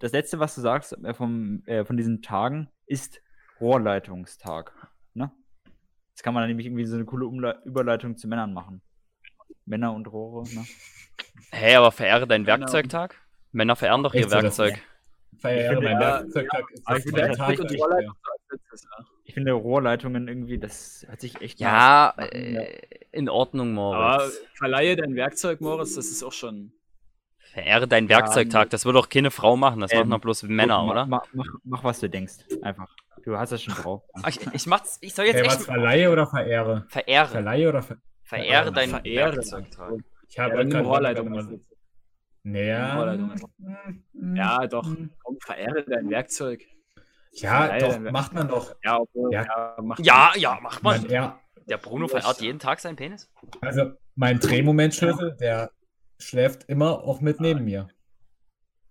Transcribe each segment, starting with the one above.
das letzte, was du sagst äh, vom, äh, von diesen Tagen, ist Rohrleitungstag. Ne? Jetzt kann man nämlich irgendwie so eine coole Umle Überleitung zu Männern machen. Männer und Rohre, ne? Hä, aber verehre deinen Werkzeugtag? Männer verehren doch ihr das- Werkzeug. Verehre finde, mein ja, Werkzeugtag ist aber das ich finde, das Tag. hat ja. Ich finde Rohrleitungen irgendwie, das hört sich echt Ja, äh, in Ordnung, Aber Moritz. verleihe dein Werkzeug, Moritz, das ist auch schon. Verehre deinen Werkzeugtag. Das würde doch keine Frau machen. Das Ähm, machen doch bloß Männer, Ma- oder? Ma mach, mach, was du denkst. Einfach. Du hast das schon drauf. Ich, ich mach's. Ich soll jetzt Hey, echt verleihe oder verehre? verehre. Verleihe oder ver Verehre deinen Verehre. Werkzeugtag. Ich habe Ja, gerade- Rohrleitung. Naja. Ja, doch. mm. Komm, verehre dein Werkzeug. Ja, Verleihe doch, Werkzeug. macht man doch. Ja, obwohl, Ja. ja. macht Ja, ja, mach Man, mal. ja, Der Bruno verehrt jeden Tag seinen Penis. also mein Drehmomentschlüssel, der schläft immer auch mit neben mir.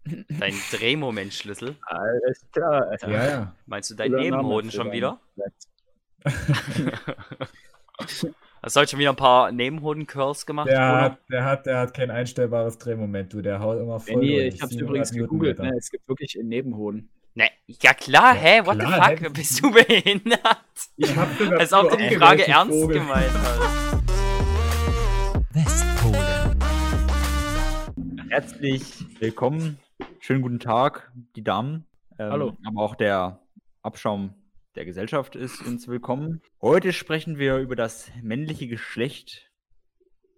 Dein Drehmomentschlüssel. Alles klar, Alter. Ja, ja. Meinst du deinen Nebenhoden schon wieder? Hast du heute schon wieder ein paar Nebenhoden-Curls gemacht, Der hat, der, hat, der hat kein einstellbares Drehmoment, du. Der haut immer voll. Benny, durch. ich hab's 700 übrigens gegoogelt, ne? Es gibt wirklich einen Nebenhoden. Ne, ja klar, hä? What klar, the fuck? hä? Bist du behindert? Ich hab Als ob du die Frage ernst Vogel. gemeint hast. Herzlich willkommen. Schönen guten Tag, die Damen. Ähm, Hallo. Aber auch der Abschaum der Gesellschaft ist uns willkommen. Heute sprechen wir über das männliche Geschlecht,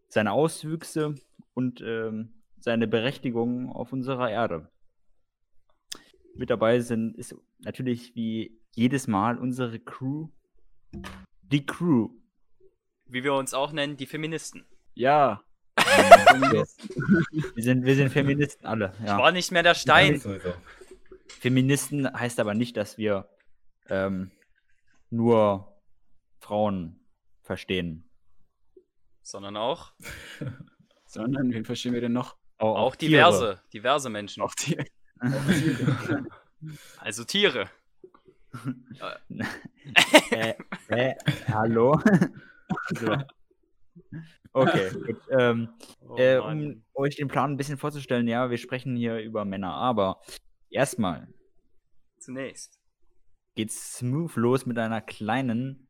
seine Auswüchse und ähm, seine Berechtigung auf unserer Erde. Mit dabei sind ist natürlich wie jedes Mal unsere Crew. Die Crew. Wie wir uns auch nennen, die Feministen. Ja. Wir sind, wir sind Feministen alle. Ich Ja. war nicht mehr der Stein. Sowieso. Feministen heißt aber nicht, dass wir ähm, nur Frauen verstehen. Sondern auch, Sondern, wen verstehen wir denn noch? Au- auch Tiere. diverse, diverse Menschen. Auch die. Also Tiere. äh, äh, hallo? so. Okay, gut. Ähm, Oh, äh, um euch den Plan ein bisschen vorzustellen, ja, wir sprechen hier über Männer, aber erstmal Zunächst. geht's smooth los mit einer kleinen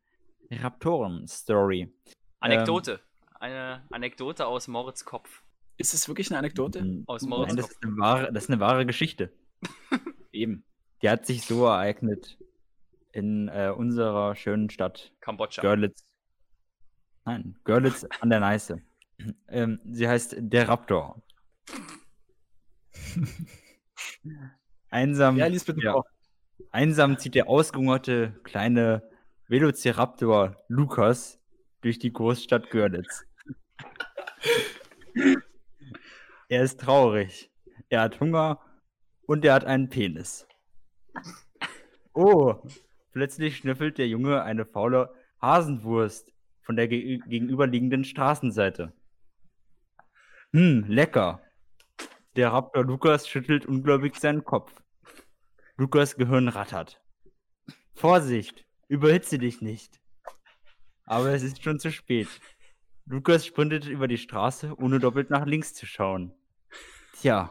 Raptoren-Story. Anekdote. Eine Anekdote aus Moritz Kopf. Ist es wirklich eine Anekdote? Ähm, Aus Nein, Moritz das Kopf. ist, eine wahre, das ist eine wahre Geschichte. Eben. Die hat sich so ereignet in äh, unserer schönen Stadt Kambodscha. Görlitz. Nein, Görlitz an der Neiße. Ähm, sie heißt der Raptor. Einsam, Ja, ja. einsam zieht der ausgehungerte kleine Velociraptor Lukas durch die Großstadt Görlitz. er ist traurig. Er hat Hunger und er hat einen Penis. Oh, plötzlich schnüffelt der Junge eine faule Hasenwurst von der ge gegenüberliegenden Straßenseite. Hm, lecker. Der Raptor Lukas schüttelt ungläubig seinen Kopf. Lukas Gehirn rattert. Vorsicht, überhitze dich nicht. Aber es ist schon zu spät. Lukas sprintet über die Straße, ohne doppelt nach links zu schauen. Tja,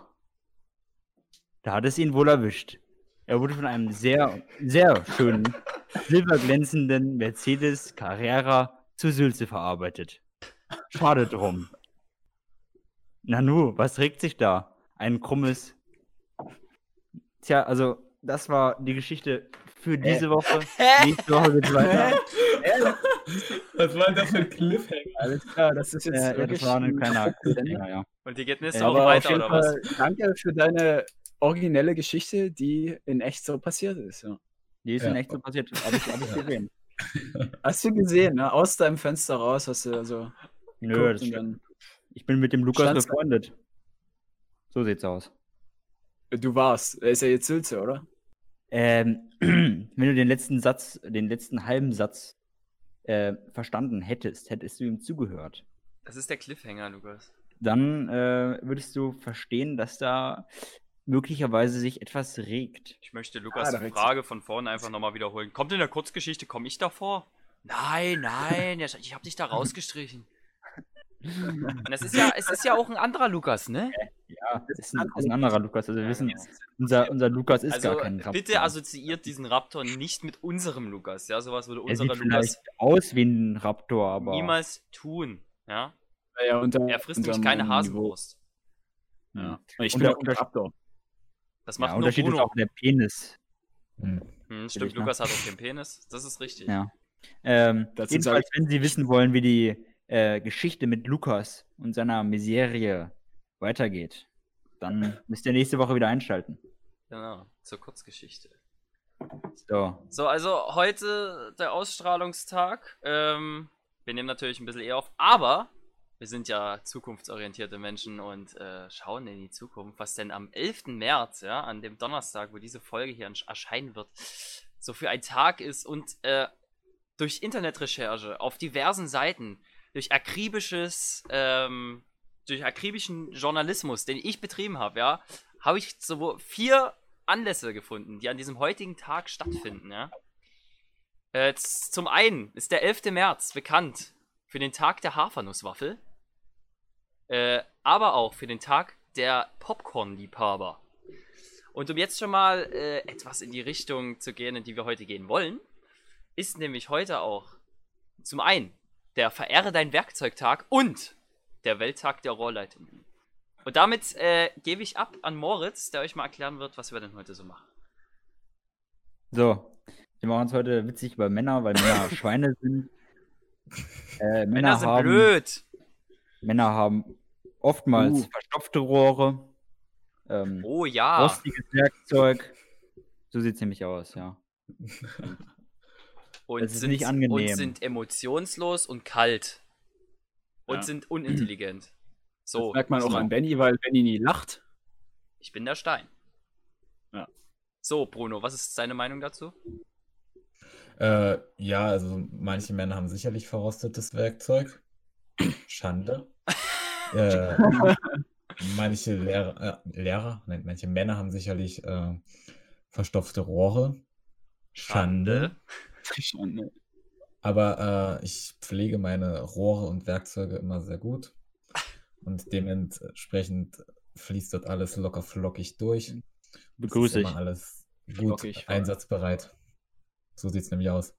da hat es ihn wohl erwischt. Er wurde von einem sehr, sehr schönen, silberglänzenden Mercedes Carrera zu Sülze verarbeitet. Schade drum. Nanu, was regt sich da? Ein krummes. Tja, also, das war die Geschichte für diese Woche. Nächste Woche geht's weiter. Was war denn das für ein Cliffhanger? Alles klar, das ist jetzt Äh, ja, wirklich das war ein ein kleiner Cliffhanger. Ja. Und die geht nächste Ja, Woche Aber auf weiter, oder was? Fall danke für deine originelle Geschichte, die in echt so passiert ist. Ja. Die ist Ja. in echt so passiert. Hab ich, hab ich gesehen. Hast du gesehen, ne? aus deinem Fenster raus hast du also Nö, das dann, Ich bin mit dem Lukas Stand's- befreundet. So sieht's aus. du warst. Er ist ja jetzt Sülze, oder? Ähm, wenn du den letzten Satz, den letzten halben Satz äh, verstanden hättest, hättest du ihm zugehört, Das ist der Cliffhanger, Lukas. dann äh, würdest du verstehen, dass da möglicherweise sich etwas regt. Ich möchte Lukas da regt Frage von vorne einfach nochmal wiederholen. Kommt in der Kurzgeschichte, komme ich davor? Nein, nein, ja, ich habe dich da rausgestrichen. Und es ist ja, es ist ja auch ein anderer Lukas, ne? Ja, das ist ein, ist ein anderer Lukas. Also wir wissen, unser, unser Lukas ist Also gar kein Raptor. bitte assoziiert diesen Raptor nicht mit unserem Lukas. Ja, sowas würde er unser sieht Lukas vielleicht aus wie ein Raptor, aber niemals tun. Ja, Ja, ja, unter, er frisst nämlich keine. Hasenwurst. Ja. Ich bin der auch ein Raptor. Das ja, macht nur Unterschied ist Bruno. auch der Penis. Hm. Hm, stimmt? Lukas hat auch den Penis. Das ist richtig. Ja. Ähm, jedenfalls, sag wenn Sie wissen wollen, wie die äh, Geschichte mit Lukas und seiner Miserie weitergeht, dann müsst ihr nächste Woche wieder einschalten. Genau, zur Kurzgeschichte. So. So, also heute der Ausstrahlungstag. Ähm, wir nehmen natürlich ein bisschen eher auf, aber wir sind ja zukunftsorientierte Menschen und äh, schauen in die Zukunft, was denn am 11. März, ja, an dem Donnerstag, wo diese Folge hier ersch- erscheinen wird, so für ein Tag ist und äh, durch Internetrecherche auf diversen Seiten, durch akribisches, ähm, durch akribischen Journalismus, den ich betrieben habe, ja, habe ich so vier Anlässe gefunden, die an diesem heutigen Tag stattfinden, ja. Äh, zum einen ist der 11. März bekannt für den Tag der Hafernusswaffel, äh, aber auch für den Tag der Popcorn-Liebhaber. Und um jetzt schon mal äh, etwas in die Richtung zu gehen, in die wir heute gehen wollen, ist nämlich heute auch zum einen der Verehre dein Werkzeugtag und der Welttag der Rohrleitungen. Und damit äh, gebe ich ab an Moritz, der euch mal erklären wird, was wir denn heute so machen. So. Wir machen uns heute witzig über Männer, weil Männer Schweine sind. Äh, Männer, Männer sind haben, blöd. Männer haben oftmals Uh. verstopfte Rohre, ähm, Oh ja. rostiges Werkzeug. So sieht es nämlich aus, ja. Und das ist sind, nicht angenehm. und sind emotionslos und kalt. Und Ja. sind unintelligent. So, Das merkt man auch an Benny, weil Benny nie lacht. ich bin der Stein. Ja. So, Bruno, was ist deine Meinung dazu? Äh, ja, also manche Männer haben sicherlich verrostetes Werkzeug. Schande. Äh, manche Lehrer, äh, Lehrer, nein, manche Männer haben sicherlich äh, verstopfte Rohre. Schande. Schon, ne? Aber äh, ich pflege meine Rohre und Werkzeuge immer sehr gut. Und dementsprechend fließt dort alles locker flockig durch. Begrüße ich. immer alles gut Flockig, einsatzbereit. So sieht es nämlich aus.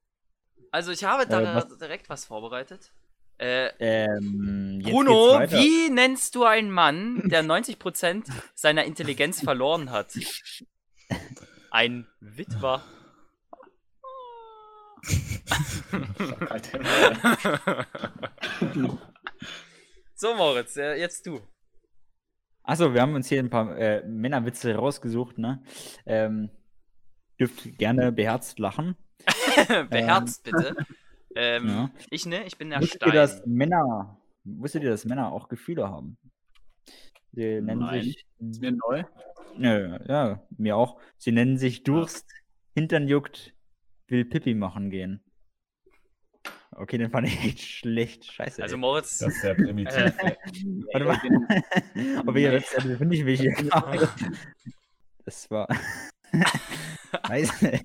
Also, ich habe da Äh, direkt was vorbereitet. Äh, Ähm, Bruno, wie nennst du einen Mann, der 90% seiner Intelligenz verloren hat? Ein Witwer. so, Moritz, äh, jetzt du. Achso, wir haben uns hier ein paar äh, Männerwitze rausgesucht, ne? Ähm, dürft gerne beherzt lachen. Beherzt, bitte. Ähm, Ja. Ich ne, ich bin der Wusstet Stein. ihr, dass Männer, wusstet ihr, dass Männer auch Gefühle haben? Sie nennen Nein. sich, Ist mir neu. Nö, ja, mir auch. Sie nennen sich Durst, Hintern juckt, will Pipi machen gehen. Okay, den fand ich echt schlecht. Scheiße. Also ey. Moritz, Das ist sehr primitiv. äh, Warte mal. Aber ja, das finde ich mich. Das war. Scheiße.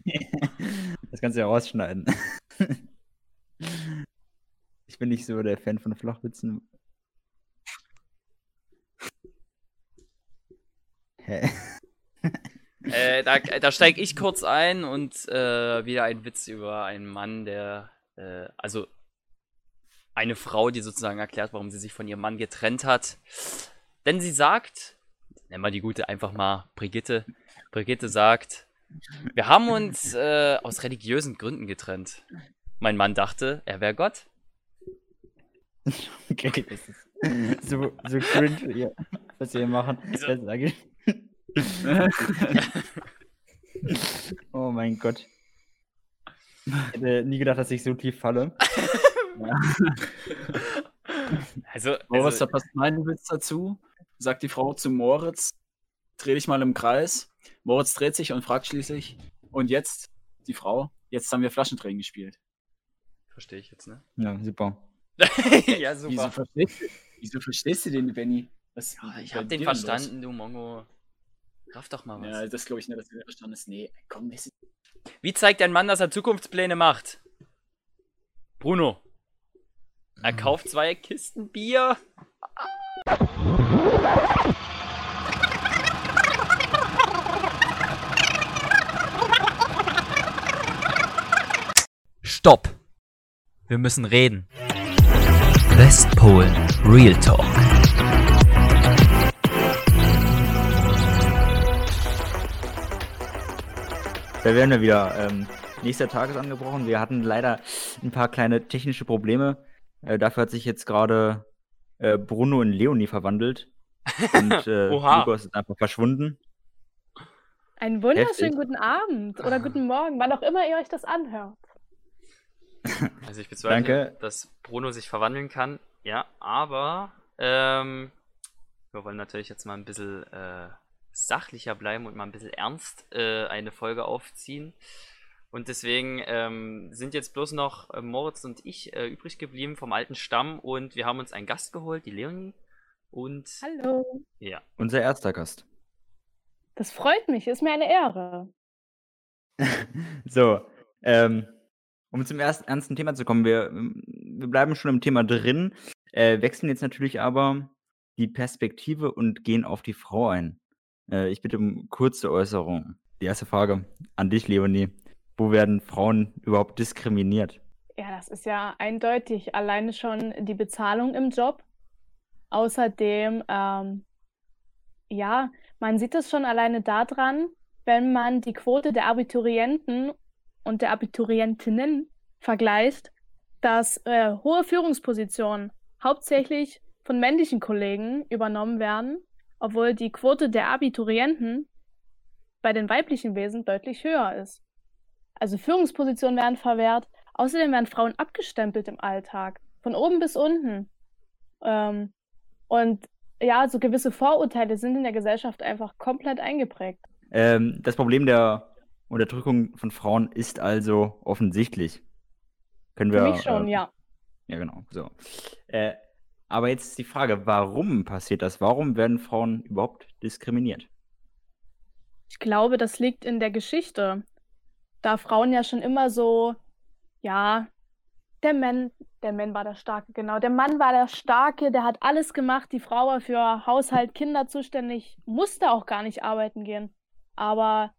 Das kannst du ja rausschneiden. Ich bin nicht so der Fan von Flachwitzen. Hä? äh, da, da steige ich kurz ein und äh, wieder ein Witz über einen Mann, der, äh, also eine Frau, die sozusagen erklärt, warum sie sich von ihrem Mann getrennt hat. Denn sie sagt, nennen wir die gute einfach mal Brigitte. Brigitte sagt, wir haben uns äh, aus religiösen Gründen getrennt. Mein Mann dachte, er wäre Gott. Okay, das ist so, so cringe, ja, was wir hier machen. Wieso? Das sage ich. Oh mein Gott. Ich hätte nie gedacht, dass ich so tief falle. Also, Moritz, also da passt mein Witz dazu. Sagt die Frau zu Moritz, dreh dich mal im Kreis. Moritz dreht sich und fragt schließlich, und jetzt, die Frau, jetzt haben wir Flaschendrehen gespielt. Verstehe ich jetzt, ne? Ja, super. ja, super. Wieso verstehst, du, wieso verstehst du den, Benny? Was, ja, ich hab den verstanden, los? du Mongo. Raff doch mal was. Ja, das glaube ich nicht, dass du den verstanden hast. Nee, komm, Messi. Wie zeigt ein Mann, dass er Zukunftspläne macht? Bruno. Er mhm. kauft zwei Kisten Bier. Stopp. Wir müssen reden. Westpolen Real Talk. Da werden wir wieder. Ähm, nächster Tag ist angebrochen. Wir hatten leider ein paar kleine technische Probleme. Äh, dafür hat sich jetzt gerade äh, Bruno in Leonie verwandelt. Und äh. Lukas ist einfach verschwunden. Einen wunderschönen Heftig. guten Abend oder guten Morgen, wann auch immer ihr euch das anhört. Also ich bezweifle, Danke. dass Bruno sich verwandeln kann. Ja, aber ähm, wir wollen natürlich jetzt mal ein bisschen äh, sachlicher bleiben und mal ein bisschen ernst äh, eine Folge aufziehen. Und deswegen ähm, sind jetzt bloß noch äh, Moritz und ich äh, übrig geblieben vom alten Stamm und wir haben uns einen Gast geholt, die Leonie. Und Hallo. ja, Unser erster Gast. Das freut mich, ist mir eine Ehre. So, ähm, um zum ersten ernsten Thema zu kommen, wir, wir bleiben schon im Thema drin, äh, wechseln jetzt natürlich aber die Perspektive und gehen auf die Frau ein. Äh, ich bitte um kurze Äußerung. Die erste Frage an dich, Leonie. Wo werden Frauen überhaupt diskriminiert? Ja, das ist ja eindeutig. Alleine schon die Bezahlung im Job. Außerdem, ähm, ja, man sieht es schon alleine daran, wenn man die Quote der Abiturienten und der Abiturientinnen vergleicht, dass äh, hohe Führungspositionen hauptsächlich von männlichen Kollegen übernommen werden, obwohl die Quote der Abiturienten bei den weiblichen Wesen deutlich höher ist. Also Führungspositionen werden verwehrt. Außerdem werden Frauen abgestempelt im Alltag, von oben bis unten. Ähm, und ja, so gewisse Vorurteile sind in der Gesellschaft einfach komplett eingeprägt. Ähm, das Problem der Unterdrückung von Frauen ist also offensichtlich. Können wir. Für mich schon, äh, ja. Ja, genau. So. Äh, aber jetzt ist die Frage, warum passiert das? Warum werden Frauen überhaupt diskriminiert? Ich glaube, das liegt in der Geschichte. Da Frauen ja schon immer so, ja, der Mann, der Mann war der Starke, genau. Der Mann war der Starke, der hat alles gemacht. Die Frau war für Haushalt, Kinder zuständig, musste auch gar nicht arbeiten gehen. Aber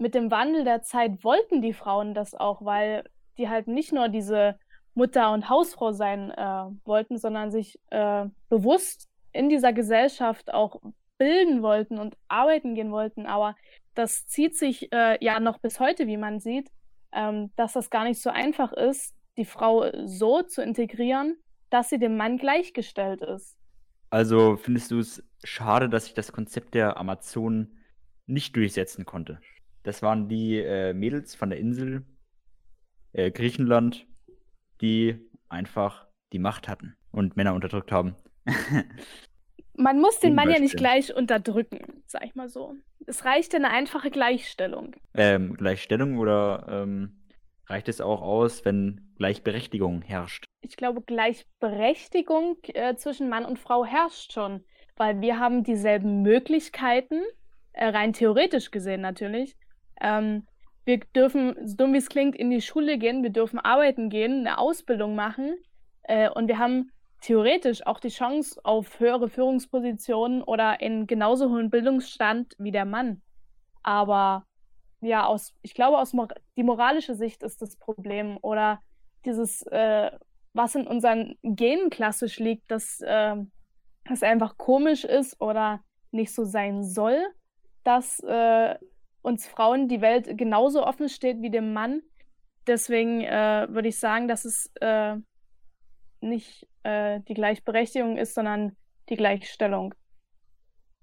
mit dem Wandel der Zeit wollten die Frauen das auch, weil die halt nicht nur diese Mutter und Hausfrau sein äh, wollten, sondern sich äh, bewusst in dieser Gesellschaft auch bilden wollten und arbeiten gehen wollten. Aber das zieht sich äh, ja noch bis heute, wie man sieht, ähm, dass das gar nicht so einfach ist, die Frau so zu integrieren, dass sie dem Mann gleichgestellt ist. Also findest du es schade, dass sich das Konzept der Amazonen nicht durchsetzen konnte? Das waren die äh, Mädels von der Insel äh, Griechenland, die einfach die Macht hatten und Männer unterdrückt haben. Man muss den Mann ja nicht gleich unterdrücken, sag ich mal so. Es reicht eine einfache Gleichstellung. ähm, Gleichstellung oder ähm, reicht es auch aus, wenn Gleichberechtigung herrscht? Ich glaube, Gleichberechtigung äh, zwischen Mann und Frau herrscht schon, weil wir haben dieselben Möglichkeiten, äh, rein theoretisch gesehen natürlich. Ähm, wir dürfen, so dumm wie es klingt, in die Schule gehen, wir dürfen arbeiten gehen, eine Ausbildung machen äh, und wir haben theoretisch auch die Chance auf höhere Führungspositionen oder in genauso hohen Bildungsstand wie der Mann. Aber ja, aus, ich glaube, aus mor die moralische Sicht ist das Problem oder dieses, äh, was in unseren Genen klassisch liegt, dass äh, es einfach komisch ist oder nicht so sein soll, dass äh, uns Frauen die Welt genauso offen steht wie dem Mann. Deswegen äh, würde ich sagen, dass es äh, nicht äh, die Gleichberechtigung ist, sondern die Gleichstellung.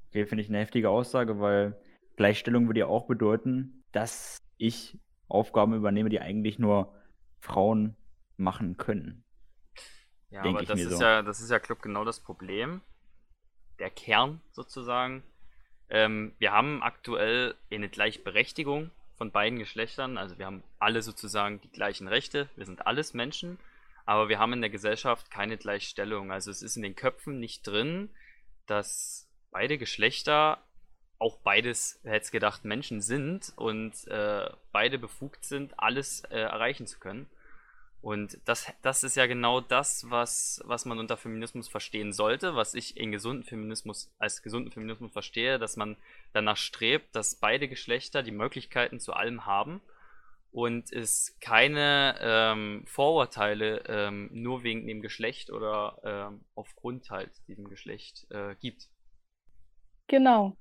Okay, finde ich eine heftige Aussage, weil Gleichstellung würde ja auch bedeuten, dass ich Aufgaben übernehme, die eigentlich nur Frauen machen können. Ja, aber das ist so. ja, das ist ja, glaub, genau das Problem. Der Kern sozusagen. Ähm, wir haben aktuell eine Gleichberechtigung von beiden Geschlechtern. Also wir haben alle sozusagen die gleichen Rechte. Wir sind alles Menschen. Aber wir haben in der Gesellschaft keine Gleichstellung. Also es ist in den Köpfen nicht drin, dass beide Geschlechter auch beides, wer hätte gedacht, Menschen sind und äh, beide befugt sind, alles äh, erreichen zu können. Und das, das ist ja genau das, was, was man unter Feminismus verstehen sollte, was ich in gesunden Feminismus als gesunden Feminismus verstehe, dass man danach strebt, dass beide Geschlechter die Möglichkeiten zu allem haben und es keine ähm, Vorurteile ähm, nur wegen dem Geschlecht oder ähm, aufgrund halt diesem Geschlecht äh, gibt. Genau.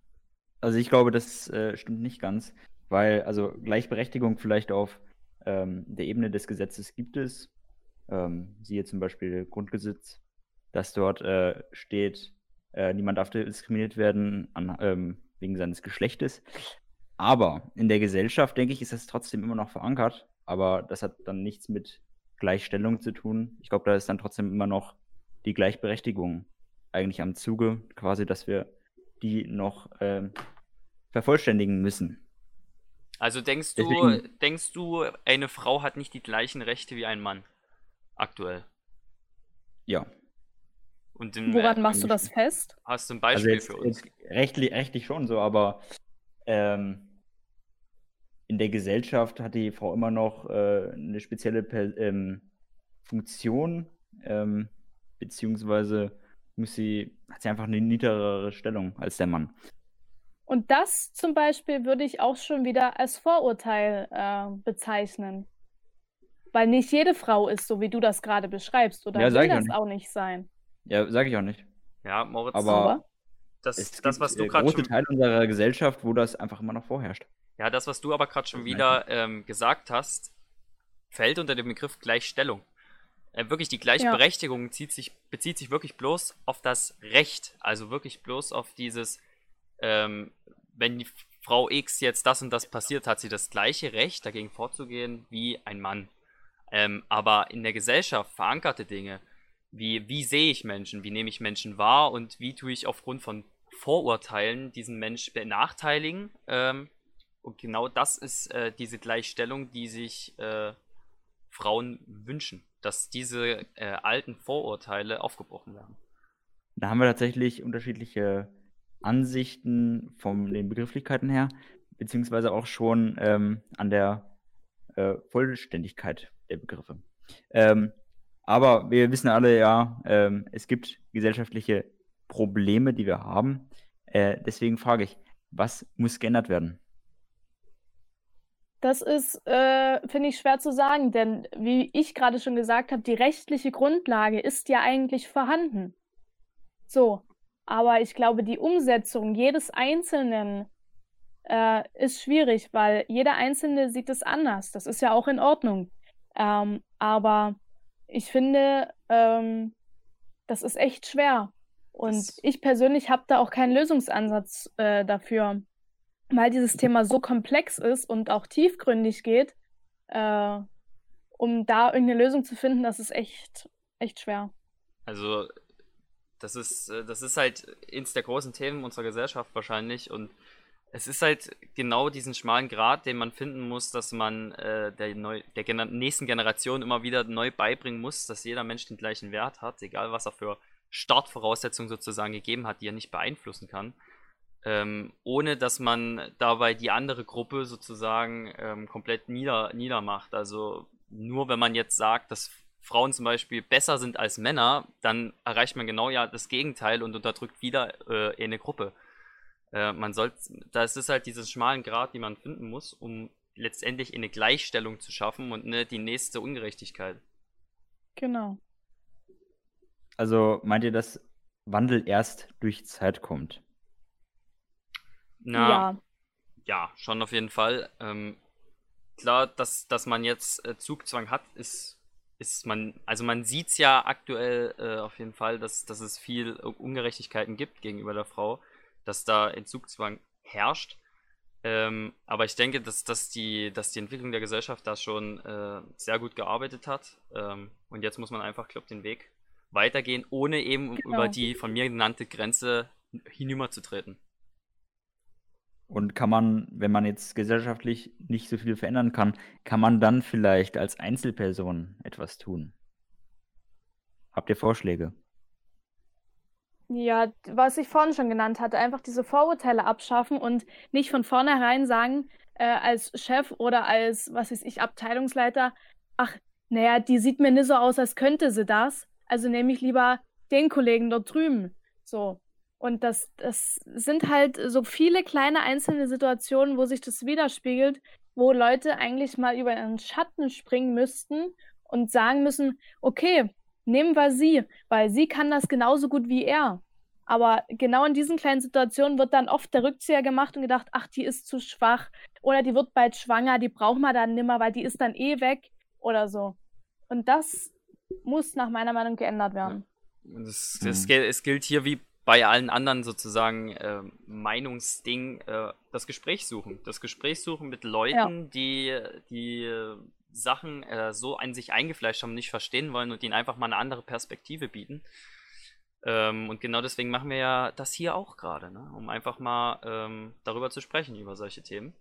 Also ich glaube, das äh, stimmt nicht ganz, weil also Gleichberechtigung vielleicht auf ähm, der Ebene des Gesetzes gibt es. Ähm, siehe zum Beispiel Grundgesetz, dass dort äh, steht, äh, niemand darf diskriminiert werden an, ähm, wegen seines Geschlechtes. Aber in der Gesellschaft, denke ich, ist das trotzdem immer noch verankert. Aber das hat dann nichts mit Gleichstellung zu tun. Ich glaube, da ist dann trotzdem immer noch die Gleichberechtigung eigentlich am Zuge, quasi, dass wir die noch ähm, vervollständigen müssen. Also denkst du, Deswegen- denkst du, eine Frau hat nicht die gleichen Rechte wie ein Mann? Aktuell. Ja. Und im, Woran machst du das fest? hast du ein Also Beispiel jetzt, für uns? jetzt rechtlich, rechtlich schon so, aber ähm, in der Gesellschaft hat die Frau immer noch äh, eine spezielle per ähm, Funktion, ähm, beziehungsweise muss sie, hat sie einfach eine niedrigere Stellung als der Mann. Und das zum Beispiel würde ich auch schon wieder als Vorurteil äh, bezeichnen. Weil nicht jede Frau ist so, wie du das gerade beschreibst. Oder Ja, will ich auch das nicht. auch nicht sein. Ja, sage ich auch nicht. Ja, Moritz, Aber das, Es das gibt, was du äh, gerade große schon, Teile unserer Gesellschaft, wo das einfach immer noch vorherrscht. ja, das, was du aber gerade schon Das wieder ähm, gesagt hast, fällt unter den Begriff Gleichstellung. Äh, wirklich, die Gleichberechtigung zieht sich, bezieht sich wirklich bloß auf das Recht. Also wirklich bloß auf dieses, ähm, wenn die Frau X jetzt das und das passiert, hat sie das gleiche Recht, dagegen vorzugehen wie ein Mann. Ähm, aber in der Gesellschaft verankerte Dinge, wie, wie sehe ich Menschen, wie nehme ich Menschen wahr und wie tue ich aufgrund von Vorurteilen diesen Mensch benachteiligen. Ähm, und genau das ist äh, diese Gleichstellung, die sich äh, Frauen wünschen, dass diese äh, alten Vorurteile aufgebrochen werden. Da haben wir tatsächlich unterschiedliche Ansichten von den Begrifflichkeiten her, beziehungsweise auch schon ähm, an der äh, Vollständigkeit der Begriffe. Ähm, aber wir wissen alle ja, ähm, es gibt gesellschaftliche Probleme, die wir haben. Äh, deswegen frage ich, was muss geändert werden? das ist, äh, finde ich, schwer zu sagen, denn wie ich gerade schon gesagt habe, die rechtliche Grundlage ist ja eigentlich vorhanden. So, aber ich glaube, die Umsetzung jedes Einzelnen äh, ist schwierig, weil jeder Einzelne sieht es anders. Das ist ja auch in Ordnung. Ähm, aber ich finde, ähm, das ist echt schwer. Und Das- ich persönlich habe da auch keinen Lösungsansatz äh, dafür, weil dieses Thema so komplex ist und auch tiefgründig geht. Äh, um da irgendeine Lösung zu finden, das ist echt, echt schwer. Also, das ist, äh, das ist halt eins der großen Themen unserer Gesellschaft wahrscheinlich und es ist halt genau diesen schmalen Grat, den man finden muss, dass man äh, der, neu, der gener nächsten Generation immer wieder neu beibringen muss, dass jeder Mensch den gleichen Wert hat, egal was er für Startvoraussetzungen sozusagen gegeben hat, die er nicht beeinflussen kann. Ähm, ohne dass man dabei die andere Gruppe sozusagen ähm, komplett nieder, niedermacht. Also nur wenn man jetzt sagt, dass Frauen zum Beispiel besser sind als Männer, dann erreicht man genau ja das Gegenteil und unterdrückt wieder äh, eine Gruppe. Äh, man soll, da ist es halt diesen schmalen Grat, den man finden muss, um letztendlich eine Gleichstellung zu schaffen und ne, die nächste Ungerechtigkeit. Genau. Also meint ihr, dass Wandel erst durch Zeit kommt? Na, Ja. Ja, schon auf jeden Fall. Ähm, klar, dass, dass man jetzt äh, Zugzwang hat, ist, ist man, also man sieht es ja aktuell äh, auf jeden Fall, dass, dass es viel Ungerechtigkeiten gibt gegenüber der Frau, dass da ein Zugzwang herrscht. Ähm, aber ich denke, dass, dass, die, dass die Entwicklung der Gesellschaft da schon äh, sehr gut gearbeitet hat. Ähm, und jetzt muss man einfach, glaube den Weg weitergehen, ohne eben Genau. über die von mir genannte Grenze hinüberzutreten. Und kann man, wenn man jetzt gesellschaftlich nicht so viel verändern kann, kann man dann vielleicht als Einzelperson etwas tun? Habt ihr Vorschläge? Ja, was ich vorhin schon genannt hatte, einfach diese Vorurteile abschaffen und nicht von vornherein sagen, äh, als Chef oder als, was weiß ich, Abteilungsleiter, ach, naja, die sieht mir nicht so aus, als könnte sie das. Also nehme ich lieber den Kollegen dort drüben. So. Und das, das sind halt so viele kleine einzelne Situationen, wo sich das widerspiegelt, wo Leute eigentlich mal über ihren Schatten springen müssten und sagen müssen, okay, nehmen wir sie, weil sie kann das genauso gut wie er. Aber genau in diesen kleinen Situationen wird dann oft der Rückzieher gemacht und gedacht, ach, die ist zu schwach oder die wird bald schwanger, die braucht man dann nimmer, weil die ist dann eh weg oder so. Und das muss nach meiner Meinung geändert werden. Und es, es, gilt- es gilt hier wie bei allen anderen sozusagen äh, Meinungsding, äh, das Gespräch suchen. Das Gespräch suchen mit Leuten, die die äh, Sachen äh, so an sich eingefleischt haben, nicht verstehen wollen und ihnen einfach mal eine andere Perspektive bieten. Ähm, und genau deswegen machen wir ja das hier auch gerade, ne? um einfach mal ähm, darüber zu sprechen, über solche Themen.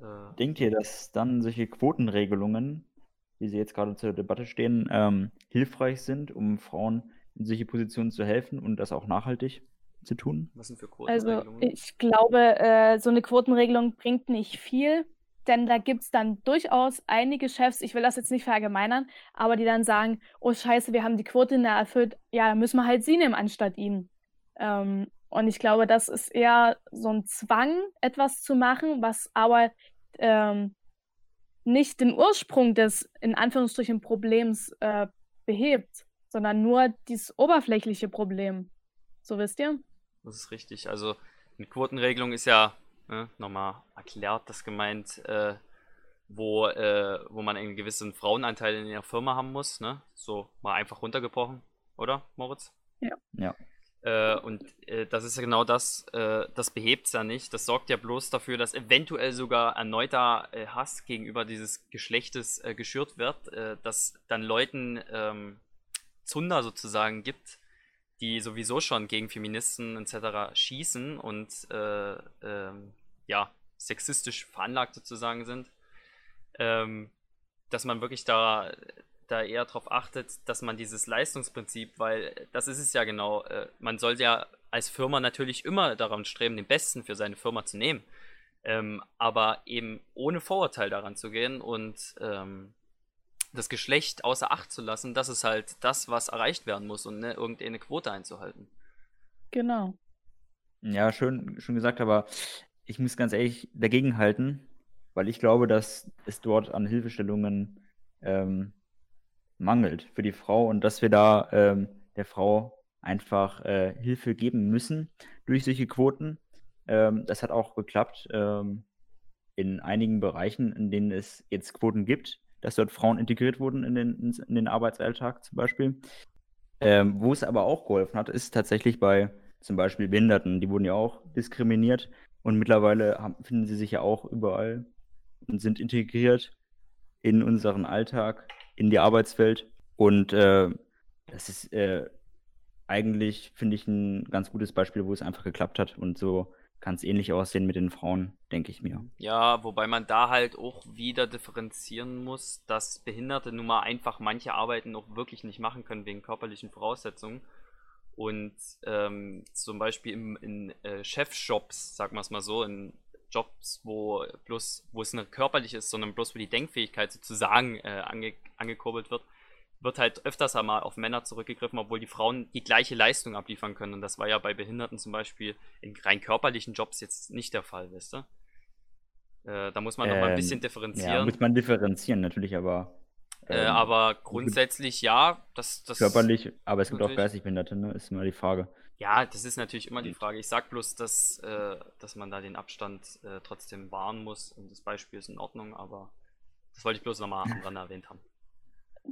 Äh, Denkt ihr, dass dann solche Quotenregelungen, wie sie jetzt gerade zur Debatte stehen, ähm, hilfreich sind, um Frauen in solche Positionen zu helfen und das auch nachhaltig zu tun? was sind für Also Quotenregelungen? ich glaube, äh, so eine Quotenregelung bringt nicht viel, denn da gibt es dann durchaus einige Chefs, ich will das jetzt nicht verallgemeinern, aber die dann sagen, oh scheiße, wir haben die Quote nicht erfüllt, ja, dann müssen wir halt sie nehmen anstatt ihn. Ähm, und ich glaube, das ist eher so ein Zwang, etwas zu machen, was aber ähm, nicht den Ursprung des, in Anführungsstrichen, Problems äh, behebt, sondern nur dieses oberflächliche Problem. So wisst ihr? Das ist richtig. Also eine Quotenregelung ist ja, ne, nochmal erklärt, das gemeint, äh, wo, äh, wo man einen gewissen Frauenanteil in der Firma haben muss, ne? So mal einfach runtergebrochen, oder, Moritz? Ja. Äh, und äh, das ist ja genau das, äh, das behebt es ja nicht. Das sorgt ja bloß dafür, dass eventuell sogar erneuter äh, Hass gegenüber dieses Geschlechtes äh, geschürt wird, äh, dass dann Leuten ähm, Zunder sozusagen gibt, die sowieso schon gegen Feministen etc. schießen und äh, ähm, ja, sexistisch veranlagt sozusagen sind, ähm, dass man wirklich da, da eher darauf achtet, dass man dieses Leistungsprinzip, weil das ist es ja genau, äh, man sollte ja als Firma natürlich immer daran streben, den Besten für seine Firma zu nehmen, ähm, aber eben ohne Vorurteil daran zu gehen und ähm, das Geschlecht außer Acht zu lassen, das ist halt das, was erreicht werden muss und ne, irgendeine Quote einzuhalten. Genau. Ja, schön, schön gesagt, aber ich muss ganz ehrlich dagegen halten, weil ich glaube, dass es dort an Hilfestellungen ähm, mangelt für die Frau und dass wir da ähm, der Frau einfach äh, Hilfe geben müssen durch solche Quoten. Ähm, das hat auch geklappt ähm, in einigen Bereichen, in denen es jetzt Quoten gibt, dass dort Frauen integriert wurden in den, in den Arbeitsalltag zum Beispiel. Ähm, wo es aber auch geholfen hat, ist tatsächlich bei zum Beispiel Behinderten. Die wurden ja auch diskriminiert und mittlerweile haben, finden sie sich ja auch überall und sind integriert in unseren Alltag, in die Arbeitswelt. Und äh, das ist äh, eigentlich, finde ich, ein ganz gutes Beispiel, wo es einfach geklappt hat. Und so kann es ähnlich aussehen mit den Frauen, denke ich mir. Ja, wobei man da halt auch wieder differenzieren muss, dass Behinderte nun mal einfach manche Arbeiten auch wirklich nicht machen können wegen körperlichen Voraussetzungen. Und ähm, zum Beispiel im, in äh, Chefjobs, sagen wir es mal so, in Jobs, wo bloß, wo es nicht körperlich ist, sondern bloß wo die Denkfähigkeit sozusagen äh, ange, angekurbelt wird, wird halt öfters einmal auf Männer zurückgegriffen, obwohl die Frauen die gleiche Leistung abliefern können. Und das war ja bei Behinderten zum Beispiel in rein körperlichen Jobs jetzt nicht der Fall, wisst ihr? Äh, da muss man noch mal ein Ähm, bisschen Ja, differenzieren. muss man differenzieren natürlich, aber äh, ähm, aber grundsätzlich ja, das, das körperlich, aber es gibt auch geistig Behinderte, ne? Ist immer die Frage. Ja, das ist natürlich immer die Frage. Ich sag bloß, dass, äh, dass man da den Abstand äh, trotzdem wahren muss. Und das Beispiel ist in Ordnung, aber das wollte ich bloß nochmal am Rande erwähnt haben.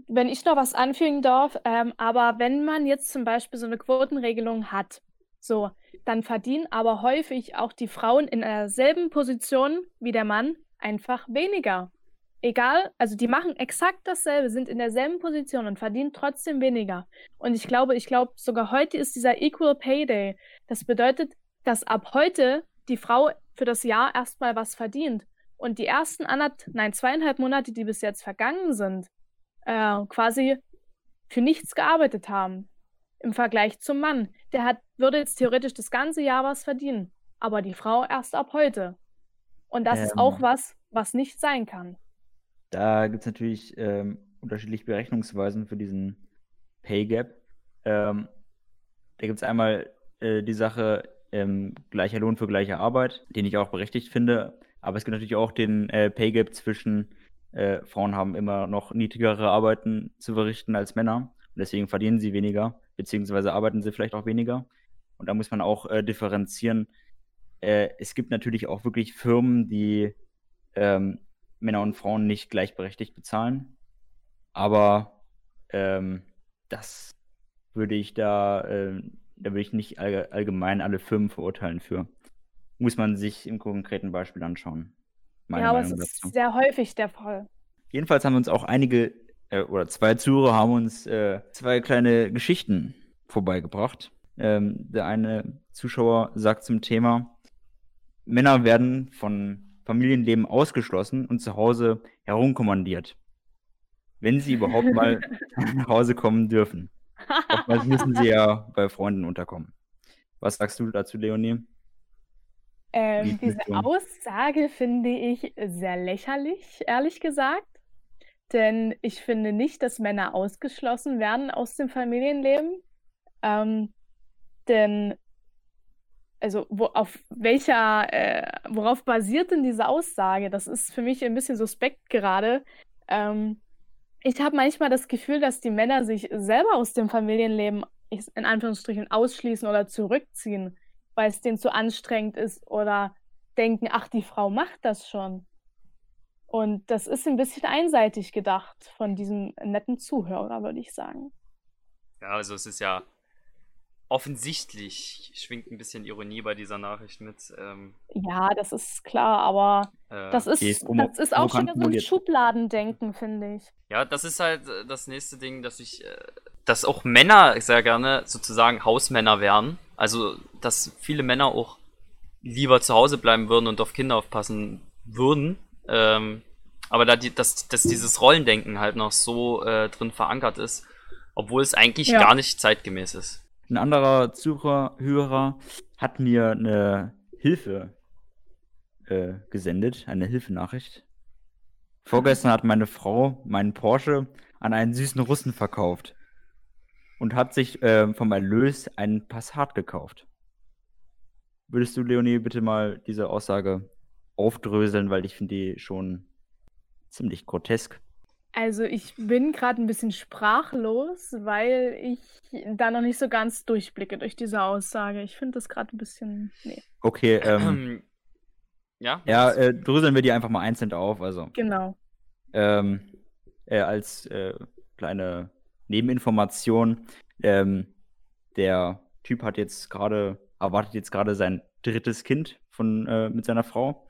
Wenn ich noch was anfügen darf, ähm, aber wenn man jetzt zum Beispiel so eine Quotenregelung hat, so, dann verdienen aber häufig auch die Frauen in derselben Position wie der Mann einfach weniger. Egal, also die machen exakt dasselbe, sind in derselben Position und verdienen trotzdem weniger. Und ich glaube, ich glaube, sogar heute ist dieser Equal Pay Day. Das bedeutet, dass ab heute die Frau für das Jahr erstmal was verdient. Und die ersten anderth nein, zweieinhalb Monate, die bis jetzt vergangen sind, äh, quasi für nichts gearbeitet haben. Im Vergleich zum Mann. Der hat, würde jetzt theoretisch das ganze Jahr was verdienen. Aber die Frau erst ab heute. Und das ist auch Ähm. was, was nicht sein kann. Da gibt es natürlich ähm, unterschiedliche Berechnungsweisen für diesen Pay Gap. Ähm, da gibt es einmal äh, die Sache ähm, gleicher Lohn für gleiche Arbeit, den ich auch berechtigt finde. Aber es gibt natürlich auch den äh, Pay Gap zwischen äh, Frauen haben immer noch niedrigere Arbeiten zu verrichten als Männer. Und deswegen verdienen sie weniger, beziehungsweise arbeiten sie vielleicht auch weniger. Und da muss man auch äh, differenzieren. Äh, es gibt natürlich auch wirklich Firmen, die ähm, Männer und Frauen nicht gleichberechtigt bezahlen. Aber ähm, das würde ich da, äh, da würde ich nicht all, allgemein alle Firmen verurteilen für. Muss man sich im konkreten Beispiel anschauen. Meine ja, aber Meinung es ist dazu. sehr häufig der Fall. Jedenfalls haben uns auch einige äh, oder zwei Zuhörer haben uns äh, zwei kleine Geschichten vorbeigebracht. Ähm, der eine Zuschauer sagt zum Thema, Männer werden von Familienleben ausgeschlossen und zu Hause herumkommandiert. Wenn sie überhaupt mal nach Hause kommen dürfen. Oftmals müssen sie ja bei Freunden unterkommen. Was sagst du dazu, Leonie? Ähm, diese? Aussage finde ich sehr lächerlich, ehrlich gesagt. Denn ich finde nicht, dass Männer ausgeschlossen werden aus dem Familienleben. Ähm, denn, also wo, auf welcher, äh, worauf basiert denn diese Aussage? Das ist für mich ein bisschen suspekt gerade. Ähm, ich habe manchmal das Gefühl, dass die Männer sich selber aus dem Familienleben in Anführungsstrichen ausschließen oder zurückziehen, weil es denen zu anstrengend ist oder denken, ach, die Frau macht das schon. Und das ist ein bisschen einseitig gedacht von diesem netten Zuhörer, würde ich sagen. Ja, also es ist ja offensichtlich, schwingt ein bisschen Ironie bei dieser Nachricht mit. Ähm, Ja, das ist klar, aber äh, das ist, promo- das ist auch schon so ein. Schubladendenken, finde ich. Ja, das ist halt äh, das nächste Ding, dass ich, äh, dass auch Männer sehr gerne sozusagen Hausmänner wären. Also, dass viele Männer auch lieber zu Hause bleiben würden und auf Kinder aufpassen würden. Ähm, aber da die, dass, dass dieses Rollendenken halt noch so äh, drin verankert ist, obwohl es eigentlich Ja. gar nicht zeitgemäß ist. Ein anderer Zuhörer hat mir eine Hilfe äh, gesendet, eine Hilfenachricht. Vorgestern hat meine Frau meinen Porsche an einen süßen Russen verkauft und hat sich äh, vom Erlös einen Passat gekauft. Würdest du, Leonie, bitte mal diese Aussage aufdröseln, weil ich finde die schon ziemlich grotesk. Also ich bin gerade ein bisschen sprachlos, weil ich da noch nicht so ganz durchblicke durch diese Aussage. Ich finde das gerade ein bisschen. Nee, Okay, ähm, ja? ja, äh, dröseln wir die einfach mal einzeln auf. Also, genau. ähm, äh, als äh, kleine Nebeninformation, ähm, der Typ hat jetzt gerade, erwartet jetzt gerade sein drittes Kind von, äh, mit seiner Frau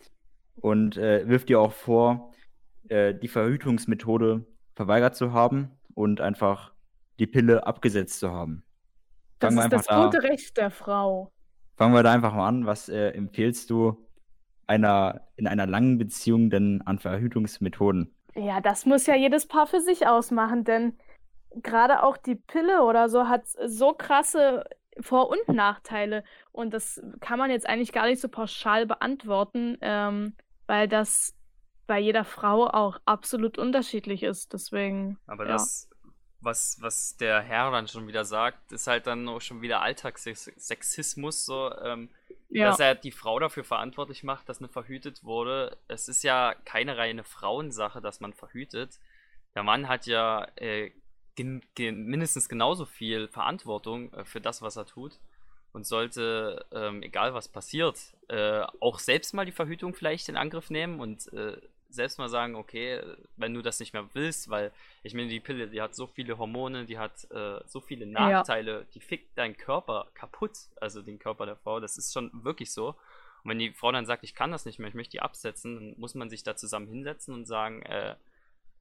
und äh, wirft ihr auch vor, äh, die Verhütungsmethode verweigert zu haben und einfach die Pille abgesetzt zu haben. Das Fangen wir ist das da- gute Recht der Frau. Fangen wir da einfach mal an. Was äh, empfiehlst du einer, in einer langen Beziehung denn an Verhütungsmethoden? Ja, das muss ja jedes Paar für sich ausmachen, denn gerade auch die Pille oder so hat so krasse Vor- und Nachteile. Und das kann man jetzt eigentlich gar nicht so pauschal beantworten, ähm, weil das bei jeder Frau auch absolut unterschiedlich ist. Deswegen, Aber ja. das, was, was der Herr dann schon wieder sagt, ist halt dann auch schon wieder Alltagssexismus, so, ähm, ja. dass er die Frau dafür verantwortlich macht, dass eine verhütet wurde. Es ist ja keine reine Frauensache, dass man verhütet. Der Mann hat ja äh, gen gen mindestens genauso viel Verantwortung äh, für das, was er tut. Und sollte, ähm, egal was passiert, äh, auch selbst mal die Verhütung vielleicht in Angriff nehmen und äh, selbst mal sagen, okay, wenn du das nicht mehr willst, weil ich meine, die Pille, die hat so viele Hormone, die hat äh, so viele Nachteile, die fickt deinen Körper kaputt, also den Körper der Frau, das ist schon wirklich so. Und wenn die Frau dann sagt, ich kann das nicht mehr, ich möchte die absetzen, dann muss man sich da zusammen hinsetzen und sagen, äh,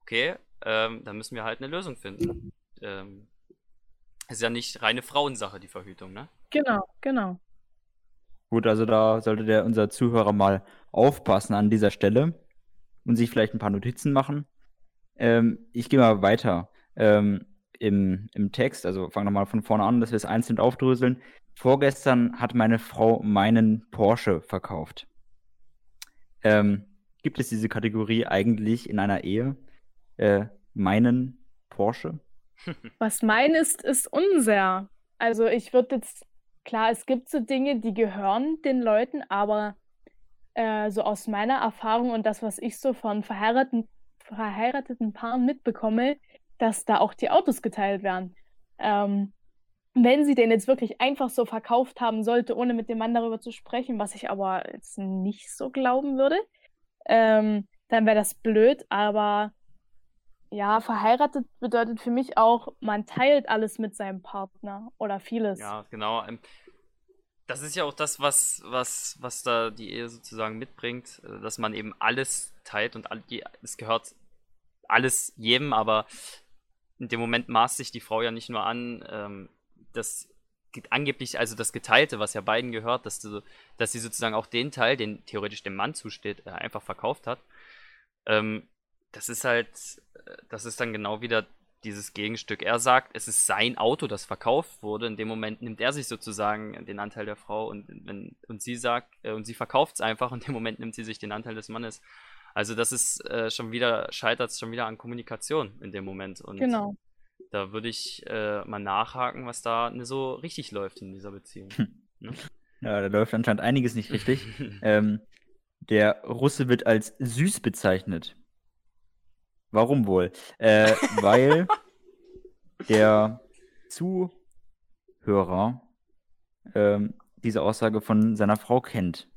okay, ähm, dann müssen wir halt eine Lösung finden. Ähm, ist ja nicht reine Frauensache, die Verhütung, ne? Genau, genau. Gut, also da sollte der unser Zuhörer mal aufpassen an dieser Stelle und sich vielleicht ein paar Notizen machen. Ähm, ich gehe mal weiter ähm, im, im Text, also fangen nochmal von vorne an, dass wir es einzeln aufdröseln. Vorgestern hat meine Frau meinen Porsche verkauft. Ähm, gibt es diese Kategorie eigentlich in einer Ehe? Äh, meinen Porsche? Was mein ist, ist unser. Also ich würde jetzt klar, es gibt so Dinge, die gehören den Leuten, aber äh, so aus meiner Erfahrung und das, was ich so von verheirateten, verheirateten Paaren mitbekomme, dass da auch die Autos geteilt werden. Ähm, wenn sie den jetzt wirklich einfach so verkauft haben sollte, ohne mit dem Mann darüber zu sprechen, was ich aber jetzt nicht so glauben würde, ähm, dann wäre das blöd, aber ja, verheiratet bedeutet für mich auch, man teilt alles mit seinem Partner oder vieles. Ja, genau. Ähm, Das ist ja auch das, was, was, was da die Ehe sozusagen mitbringt, äh, dass man eben alles teilt und all- es gehört alles jedem, aber in dem Moment maßt sich die Frau ja nicht nur an, ähm, das ge- angeblich, also das Geteilte, was ja beiden gehört, dass, du, dass sie sozusagen auch den Teil, den theoretisch dem Mann zusteht, äh, einfach verkauft hat. Ähm, das ist halt, äh, das ist dann genau wieder dieses Gegenstück. Er sagt, es ist sein Auto, das verkauft wurde. In dem Moment nimmt er sich sozusagen den Anteil der Frau und wenn und sie sagt äh, und sie verkauft es einfach. In dem Moment nimmt sie sich den Anteil des Mannes. Also das ist äh, schon wieder scheitert es schon wieder an Kommunikation in dem Moment. Und Genau. da würde ich äh, mal nachhaken, was da ne, so richtig läuft in dieser Beziehung. Ne? Ja, da läuft anscheinend einiges nicht richtig. ähm, der Russe wird als süß bezeichnet. Warum wohl? Äh, weil der Zuhörer ähm, diese Aussage von seiner Frau kennt.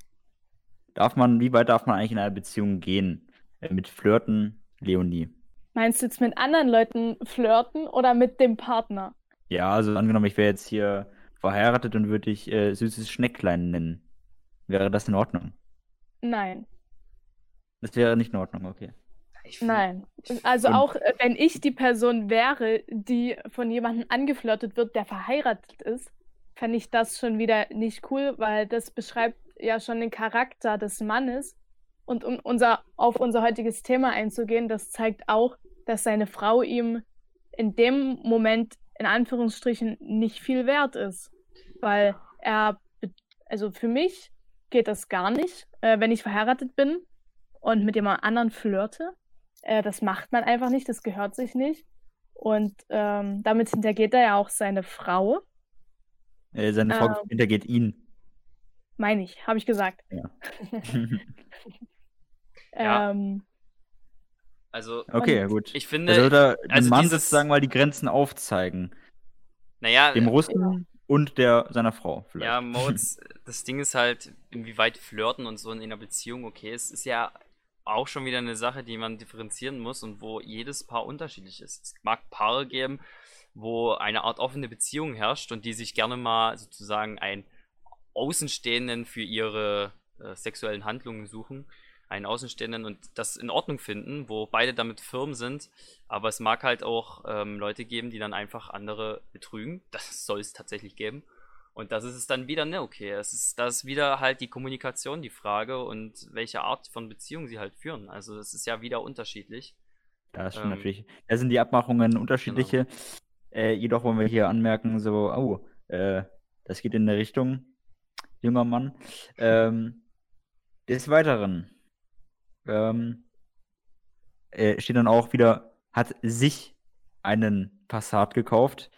Darf man, wie weit darf man eigentlich in einer Beziehung gehen? Äh, mit Flirten, Leonie. Meinst du jetzt mit anderen Leuten flirten oder mit dem Partner? Ja, also angenommen, ich wäre jetzt hier verheiratet und würde dich äh, süßes Schnecklein nennen. Wäre das in Ordnung? Nein, Das wäre nicht in Ordnung, okay. Find- nein. Also Und- auch äh, wenn ich die Person wäre, die von jemandem angeflirtet wird, der verheiratet ist, fände ich das schon wieder nicht cool, weil das beschreibt ja schon den Charakter des Mannes. Und um unser, auf unser heutiges Thema einzugehen, das zeigt auch, dass seine Frau ihm in dem Moment in Anführungsstrichen nicht viel wert ist. Weil er, also für mich geht das gar nicht, äh, wenn ich verheiratet bin und mit jemand anderen flirte. Äh, das macht man einfach nicht, das gehört sich nicht. Und ähm, damit hintergeht er ja auch seine Frau, Äh, seine Frau Ähm. hintergeht ihn. meine ich, habe ich gesagt. Ja. Ja. Ähm, Also, okay, gut. ich Da finde, sollte er dem also Mann dieses- sozusagen mal die Grenzen aufzeigen. naja, Dem Russen und der seiner Frau vielleicht. Ja, Modes, das Ding ist halt, inwieweit Flirten und so in einer Beziehung okay ist, ist ja auch schon wieder eine Sache, die man differenzieren muss und wo jedes Paar unterschiedlich ist. Es mag Paare geben, wo eine Art offene Beziehung herrscht und die sich gerne mal sozusagen einen Außenstehenden für ihre äh, sexuellen Handlungen suchen, einen Außenstehenden und das in Ordnung finden, wo beide damit firm sind. Aber es mag halt auch ähm, Leute geben, die dann einfach andere betrügen. Das soll es tatsächlich geben. Und das ist es dann wieder, ne, okay. Es ist, das ist wieder halt die Kommunikation die Frage und welche Art von Beziehung sie halt führen. Also es ist ja wieder unterschiedlich. Das stimmt Ähm, natürlich. Da sind die Abmachungen unterschiedliche. Äh, jedoch wollen wir hier anmerken, so, oh, äh, das geht in eine Richtung, junger Mann. Ähm, des Weiteren ähm, äh, steht dann auch wieder, hat sich einen Passat gekauft.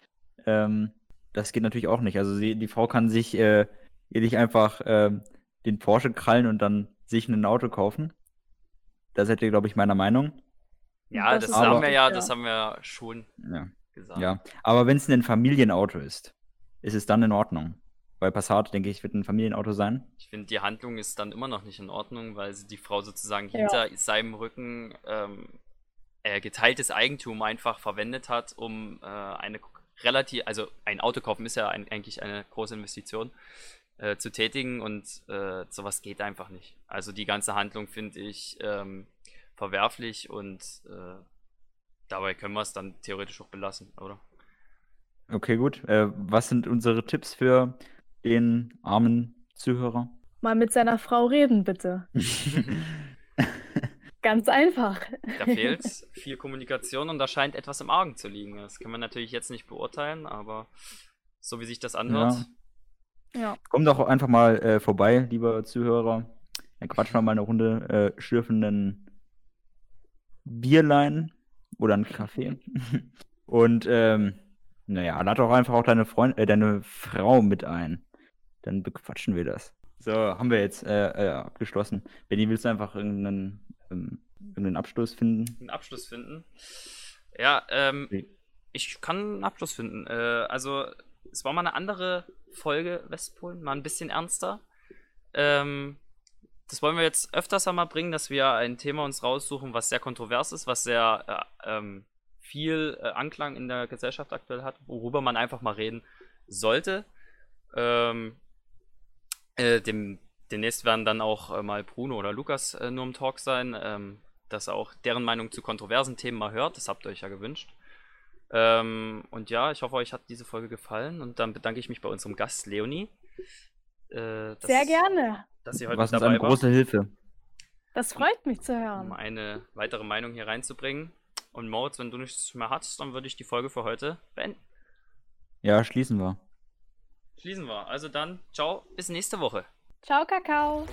Ähm, das geht natürlich auch nicht. Also sie, die Frau kann sich äh, ihr nicht einfach ähm, den Porsche krallen und dann sich ein Auto kaufen. Da seid ihr, glaube ich, meiner Meinung. Ja, Das das, haben wir ja, ja. das haben wir schon Ja. gesagt. Ja, aber wenn es ein Familienauto ist, ist es dann in Ordnung. Bei Passat, denke ich, wird ein Familienauto sein. Ich finde, die Handlung ist dann immer noch nicht in Ordnung, weil sie die Frau sozusagen Ja. hinter seinem Rücken ähm, äh, geteiltes Eigentum einfach verwendet hat, um äh, eine relativ, also ein Auto kaufen ist ja ein, eigentlich eine große Investition äh, zu tätigen und äh, sowas geht einfach nicht. Also die ganze Handlung finde ich ähm, verwerflich und äh, dabei können wir es dann theoretisch auch belassen, oder? Okay, gut. Äh, was sind unsere Tipps für den armen Zuhörer? mal mit seiner Frau reden, bitte. Ganz einfach. Da fehlt viel Kommunikation und da scheint etwas im Argen zu liegen. Das kann man natürlich jetzt nicht beurteilen, aber so wie sich das anhört, Ja. Ja. Kommt doch einfach mal äh, vorbei, lieber Zuhörer. Dann quatschen wir mal eine Runde äh, schürfenden Bierlein oder einen Kaffee. Und ähm, naja, lad doch einfach auch deine Freund äh, deine Frau mit ein. dann bequatschen wir das. So, haben wir jetzt äh, äh, abgeschlossen. Benny, willst du einfach irgendeinen, ähm, irgendeinen Abschluss finden? einen Abschluss finden. Ja, ähm, Wie? ich kann einen Abschluss finden. Äh, also, es war mal eine andere Folge Westpolen, mal ein bisschen ernster. Ähm, das wollen wir jetzt öfters einmal bringen, dass wir ein Thema uns raussuchen, was sehr kontrovers ist, was sehr äh, ähm, viel äh, Anklang in der Gesellschaft aktuell hat, worüber man einfach mal reden sollte. Ähm, äh, dem, demnächst werden dann auch äh, mal Bruno oder Lukas äh, nur im Talk sein, ähm, dass er auch deren Meinung zu kontroversen Themen mal hört. Das habt ihr euch ja gewünscht. Ähm, und ja, ich hoffe, euch hat diese Folge gefallen und dann bedanke ich mich bei unserem Gast Leonie. Äh, dass- Sehr gerne. Dass sie heute Was mit uns eine dabei war, große Hilfe. Das freut mich zu um hören. eine weitere Meinung hier reinzubringen. Und Moritz, wenn du nichts mehr hast, dann würde ich die Folge für heute beenden. Ja, schließen wir. Schließen wir. Also dann, ciao, bis nächste Woche. Ciao, Kakao.